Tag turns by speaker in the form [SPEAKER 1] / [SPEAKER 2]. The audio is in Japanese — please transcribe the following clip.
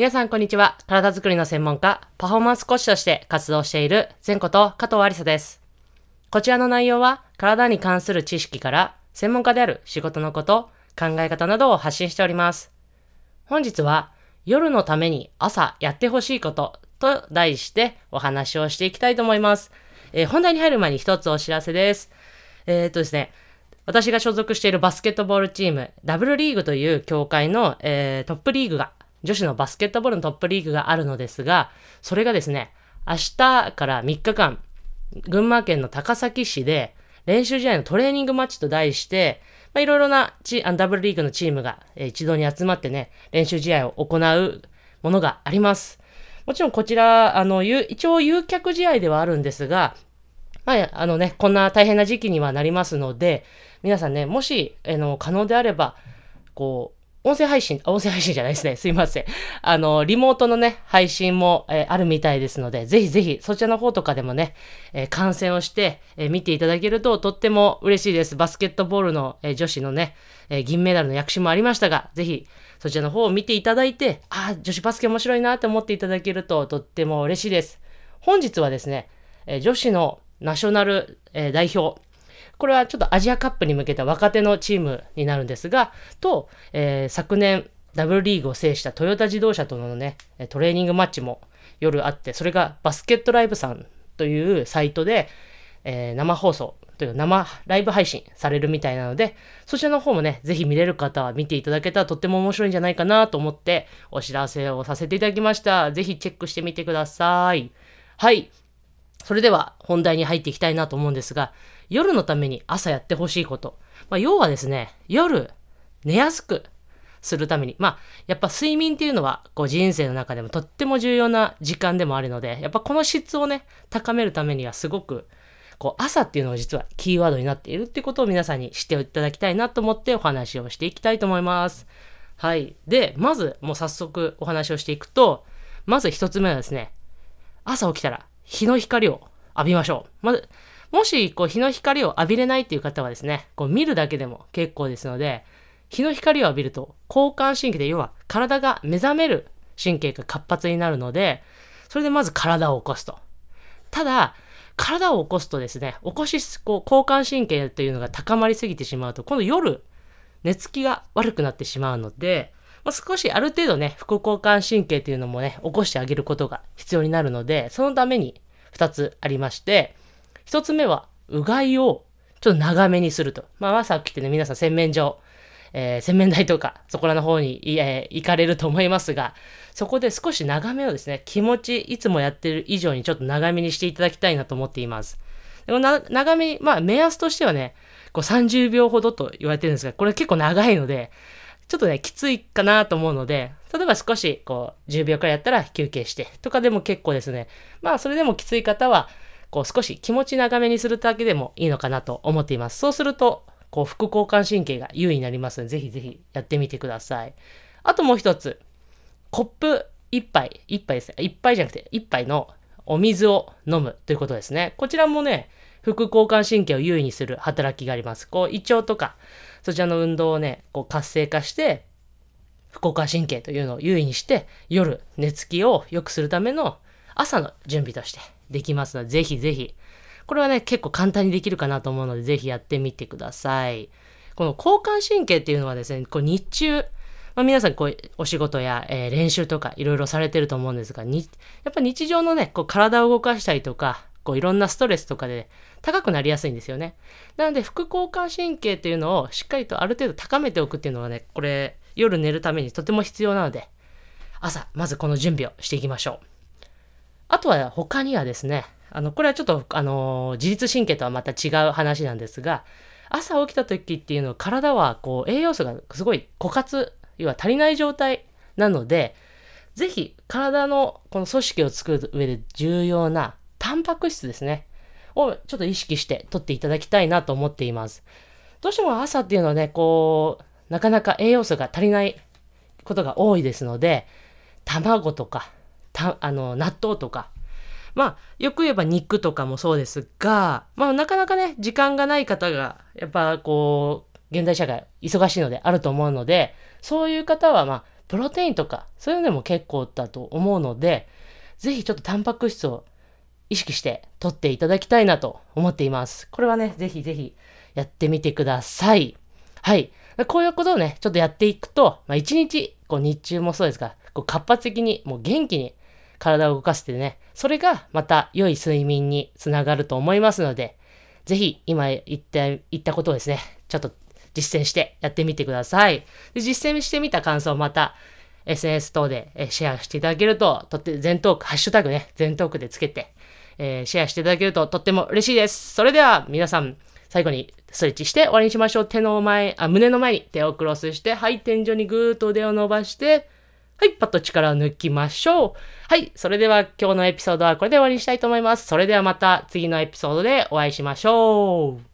[SPEAKER 1] 皆さんこんにちは。体づくりの専門家、パフォーマンスコーチとして活動している前こと加藤ありさです。こちらの内容は体に関する知識から専門家である仕事のこと、考え方などを発信しております。本日は夜のために朝やってほしいことと題してお話をしていきたいと思います。えー本題に入る前に一つお知らせです。えーっとですね、私が所属しているバスケットボールチーム、ダブルリーグという協会の、えートップリーグが、女子のバスケットボールのトップリーグがあるのですが、それがですね、明日から3日間、群馬県の高崎市で練習試合のトレーニングマッチと題して、いろいろなチダブルリーグのチームが、一堂に集まってね、練習試合を行うものがあります。もちろんこちら、あの、一応誘客試合ではあるんですが、まあ、あのね、こんな大変な時期にはなりますので、皆さんね、もし、あの、可能であれば、こう、音声配信、音声配信じゃないですね。すいません。あの、リモートのね、配信も、えーあるみたいですので、ぜひぜひ、そちらの方とかでもね、えー観戦をして、えー見ていただけるととっても嬉しいです。バスケットボールの、え女子のね、え銀メダルの躍進もありましたが、ぜひ、そちらの方を見ていただいて、ああ、女子バスケ面白いなって思っていただけるととっても嬉しいです。本日はですね、え女子のナショナル、え代表、これはちょっとアジアカップに向けた若手のチームになるんですが、と、えー昨年ダブルリーグを制したトヨタ自動車とのね、トレーニングマッチも夜あって、それがバスケットライブさんというサイトで、えー生放送というか生ライブ配信されるみたいなので、そちらの方もね、ぜひ見れる方は見ていただけたらとっても面白いんじゃないかなと思ってお知らせをさせていただきました。ぜひチェックしてみてください。はい。それでは本題に入っていきたいなと思うんですが、夜のために朝やってほしいこと。まあ、要はですね、夜寝やすくするために、まあ、やっぱ睡眠っていうのは、こう人生の中でもとっても重要な時間でもあるので、やっぱこの質をね、高めるためにはすごく、こう朝っていうのが実はキーワードになっているってことを皆さんに知っていただきたいなと思ってお話をしていきたいと思います。はい。で、まず、もう早速お話をしていくと、まず一つ目はですね、朝起きたら日の光を浴びましょう。まず、もしこう日の光を浴びれないっていう方はですね、こう見るだけでも結構ですので、日の光を浴びると交感神経で要は体が目覚める神経が活発になるので、それでまず体を起こすと。ただ、体を起こすとですね、起こし、こう交感神経というのが高まりすぎてしまうと、今度夜、寝つきが悪くなってしまうので、まあ、少しある程度ね、副交感神経というのもね、起こしてあげることが必要になるので、そのために2つありまして、1つ目は、うがいをちょっと長めにすると。まあ、朝起きてね、皆さん洗面所、えー洗面台とか、そこらの方に、えー行かれると思いますが、そこで少し長めをですね、気持ち、いつもやってる以上にちょっと長めにしていただきたいなと思っています。でもな長めに、まあ、目安としてはね、こう30秒ほどと言われてるんですが、これ結構長いので、ちょっとね、きついかなと思うので、例えば少し、こう、10秒くらいやったら休憩して、とかでも結構ですね。まあ、それでもきつい方は、こう、少し気持ち長めにするだけでもいいのかなと思っています。そうすると、こう、副交感神経が優位になりますので、ぜひぜひやってみてください。あともう一つ、コップ一杯、一杯ですね。一杯じゃなくて、一杯のお水を飲むということですね。こちらもね、副交感神経を優位にする働きがあります。こう、胃腸とか、そちらの運動をね、こう活性化して、副交感神経というのを優位にして、夜寝つきを良くするための朝の準備としてできますので、ぜひぜひ。これはね、結構簡単にできるかなと思うので、ぜひやってみてください。この交感神経っていうのはですね、こう日中、まあ、皆さんこうお仕事や、えー練習とかいろいろされてると思うんですが、にやっぱ日常のね、こう体を動かしたりとか、こういろんなストレスとかで高くなりやすいんですよね。なので、副交感神経っていうのをしっかりとある程度高めておくっていうのはね、これ夜寝るためにとても必要なので、朝、まずこの準備をしていきましょう。あとは他にはですね、あの、これはちょっと、あのー自律神経とはまた違う話なんですが、朝起きた時っていうのは体はこう栄養素がすごい枯渇、要は足りない状態なので、ぜひ体のこの組織を作る上で重要なタンパク質ですね。をちょっと意識して取っていただきたいなと思っています。どうしても朝っていうのはね、こう、なかなか栄養素が足りないことが多いですので、卵とか、たあの納豆とか、まあ、よく言えば肉とかもそうですが、まあ、なかなかね、時間がない方が、やっぱこう、現代社会忙しいのであると思うので、そういう方は、まあ、プロテインとか、そういうのも結構だと思うので、ぜひちょっとタンパク質を意識して取っていただきたいなと思っています。これはね、ぜひぜひやってみてください。はい。こういうことをね、ちょっとやっていくと、まあ、一日、こう日中もそうですが、こう活発的に、もう元気に体を動かしてね、それがまた良い睡眠につながると思いますので、ぜひ今言った言ったことをですね、ちょっと実践してやってみてください。で実践してみた感想をまた SNS 等でシェアしていただけると、とって全トーク、ハッシュタグね、全トークでつけて、えー、シェアしていただけるととっても嬉しいです。それでは皆さん、最後にストレッチして終わりにしましょう。手の前、あ、胸の前に手をクロスして、はい、天井にぐーっと腕を伸ばして、はい、パッと力を抜きましょう。はい、それでは今日のエピソードはこれで終わりにしたいと思います。それではまた次のエピソードでお会いしましょう。